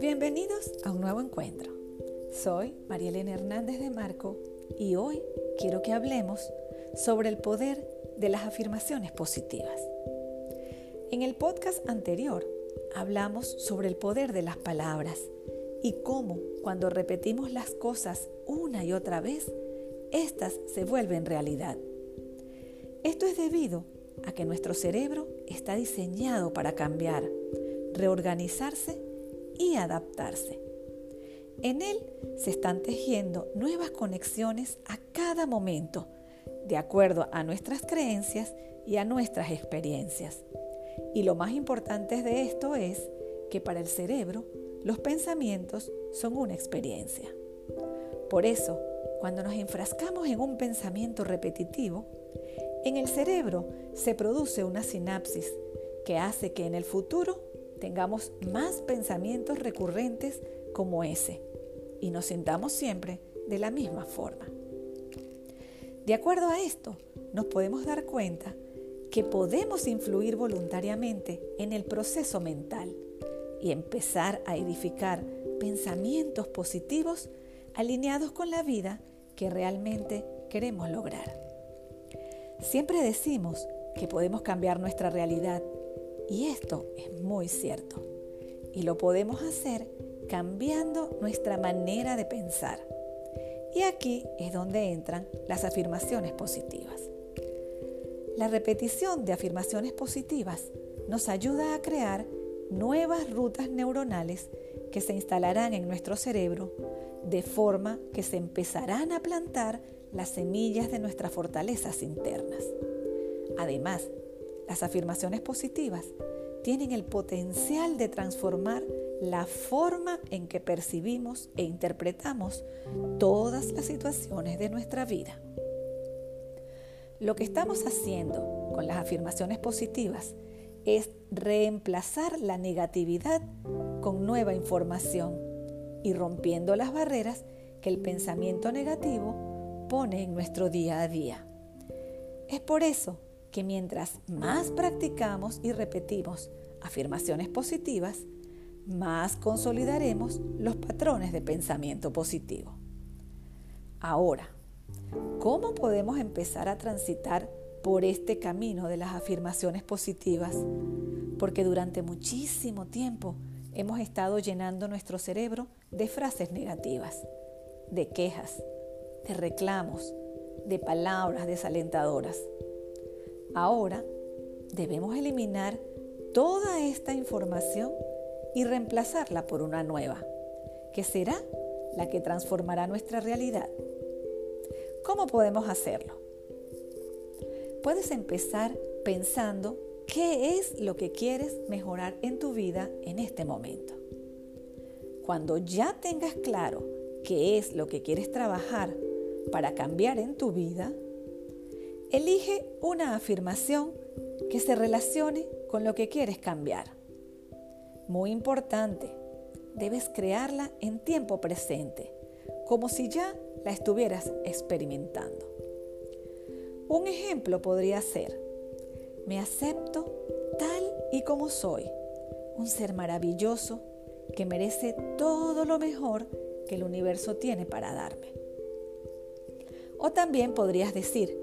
Bienvenidos a un nuevo encuentro. Soy María Elena Hernández de Marco y hoy quiero que hablemos sobre el poder de las afirmaciones positivas. En el podcast anterior hablamos sobre el poder de las palabras y cómo cuando repetimos las cosas una y otra vez, éstas se vuelven realidad. Esto es debido a que nuestro cerebro está diseñado para cambiar, reorganizarse y adaptarse. En él se están tejiendo nuevas conexiones a cada momento, de acuerdo a nuestras creencias y a nuestras experiencias. Y lo más importante de esto es que para el cerebro los pensamientos son una experiencia. Por eso, cuando nos enfrascamos en un pensamiento repetitivo, en el cerebro se produce una sinapsis que hace que en el futuro tengamos más pensamientos recurrentes como ese y nos sintamos siempre de la misma forma. De acuerdo a esto, nos podemos dar cuenta que podemos influir voluntariamente en el proceso mental y empezar a edificar pensamientos positivos alineados con la vida que realmente queremos lograr. Siempre decimos que podemos cambiar nuestra realidad y esto es muy cierto. Y lo podemos hacer cambiando nuestra manera de pensar. Y aquí es donde entran las afirmaciones positivas. La repetición de afirmaciones positivas nos ayuda a crear nuevas rutas neuronales que se instalarán en nuestro cerebro de forma que se empezarán a plantar las semillas de nuestras fortalezas internas. Además, las afirmaciones positivas tienen el potencial de transformar la forma en que percibimos e interpretamos todas las situaciones de nuestra vida. Lo que estamos haciendo con las afirmaciones positivas es reemplazar la negatividad con nueva información y rompiendo las barreras que el pensamiento negativo pone en nuestro día a día. Es por eso que mientras más practicamos y repetimos afirmaciones positivas, más consolidaremos los patrones de pensamiento positivo. Ahora, ¿cómo podemos empezar a transitar por este camino de las afirmaciones positivas? Porque durante muchísimo tiempo hemos estado llenando nuestro cerebro de frases negativas, de quejas, de reclamos, de palabras desalentadoras. Ahora debemos eliminar toda esta información y reemplazarla por una nueva, que será la que transformará nuestra realidad. ¿Cómo podemos hacerlo? Puedes empezar pensando qué es lo que quieres mejorar en tu vida en este momento. Cuando ya tengas claro qué es lo que quieres trabajar para cambiar en tu vida, elige una afirmación que se relacione con lo que quieres cambiar. Muy importante, debes crearla en tiempo presente, como si ya la estuvieras experimentando. Un ejemplo podría ser, me acepto tal y como soy, un ser maravilloso que merece todo lo mejor que el universo tiene para darme. O también podrías decir,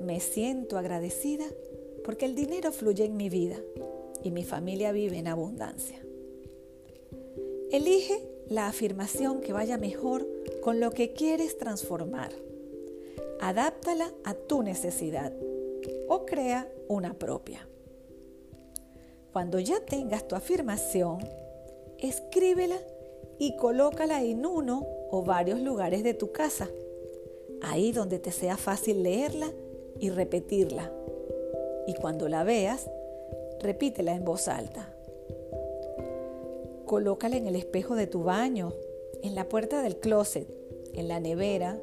me siento agradecida porque el dinero fluye en mi vida y mi familia vive en abundancia. Elige la afirmación que vaya mejor con lo que quieres transformar. Adáptala a tu necesidad o crea una propia. Cuando ya tengas tu afirmación, escríbela y colócala en uno o varios lugares de tu casa, ahí donde te sea fácil leerla y repetirla y cuando la veas, repítela en voz alta. Colócala en el espejo de tu baño, en la puerta del closet, en la nevera,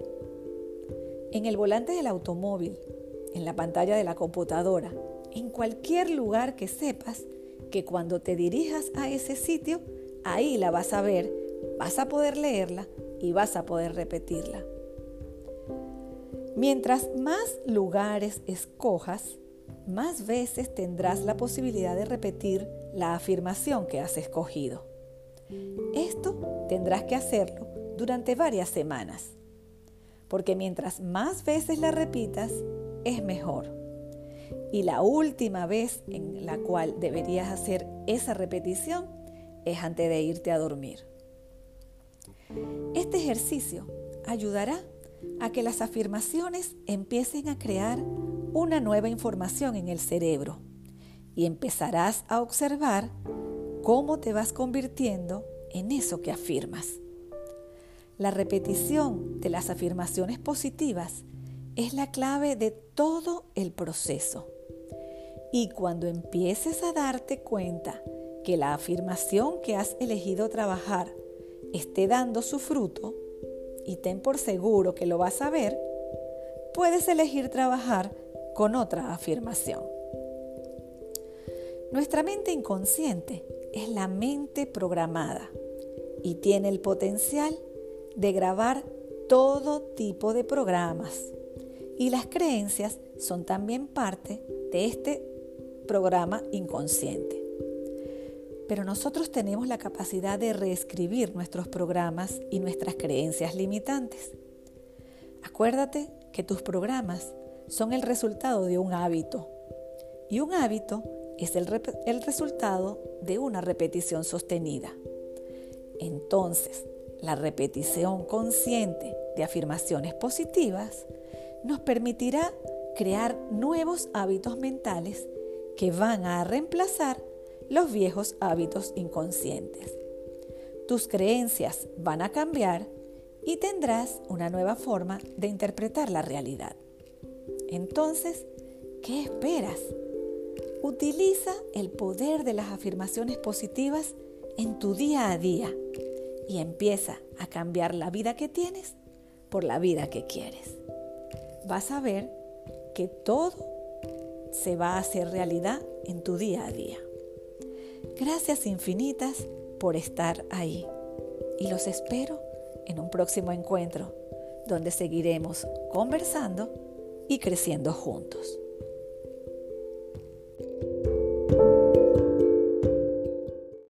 en el volante del automóvil, en la pantalla de la computadora, en cualquier lugar que sepas que cuando te dirijas a ese sitio, ahí la vas a ver, vas a poder leerla y vas a poder repetirla. Mientras más lugares escojas, más veces tendrás la posibilidad de repetir la afirmación que has escogido. Esto tendrás que hacerlo durante varias semanas, porque mientras más veces la repitas, es mejor. Y la última vez en la cual deberías hacer esa repetición es antes de irte a dormir. Este ejercicio ayudará a que las afirmaciones empiecen a crear una nueva información en el cerebro y empezarás a observar cómo te vas convirtiendo en eso que afirmas. La repetición de las afirmaciones positivas es la clave de todo el proceso. Y cuando empieces a darte cuenta que la afirmación que has elegido trabajar esté dando su fruto, y ten por seguro que lo vas a ver, puedes elegir trabajar con otra afirmación. Nuestra mente inconsciente es la mente programada y tiene el potencial de grabar todo tipo de programas. Y las creencias son también parte de este programa inconsciente. Pero nosotros tenemos la capacidad de reescribir nuestros programas y nuestras creencias limitantes. Acuérdate que tus programas son el resultado de un hábito y un hábito es el, resultado de una repetición sostenida. Entonces, la repetición consciente de afirmaciones positivas nos permitirá crear nuevos hábitos mentales que van a reemplazar los viejos hábitos inconscientes. Tus creencias van a cambiar y tendrás una nueva forma de interpretar la realidad. Entonces, ¿qué esperas? Utiliza el poder de las afirmaciones positivas en tu día a día y empieza a cambiar la vida que tienes por la vida que quieres. Vas a ver que todo se va a hacer realidad en tu día a día. Gracias infinitas por estar ahí y los espero en un próximo encuentro donde seguiremos conversando y creciendo juntos.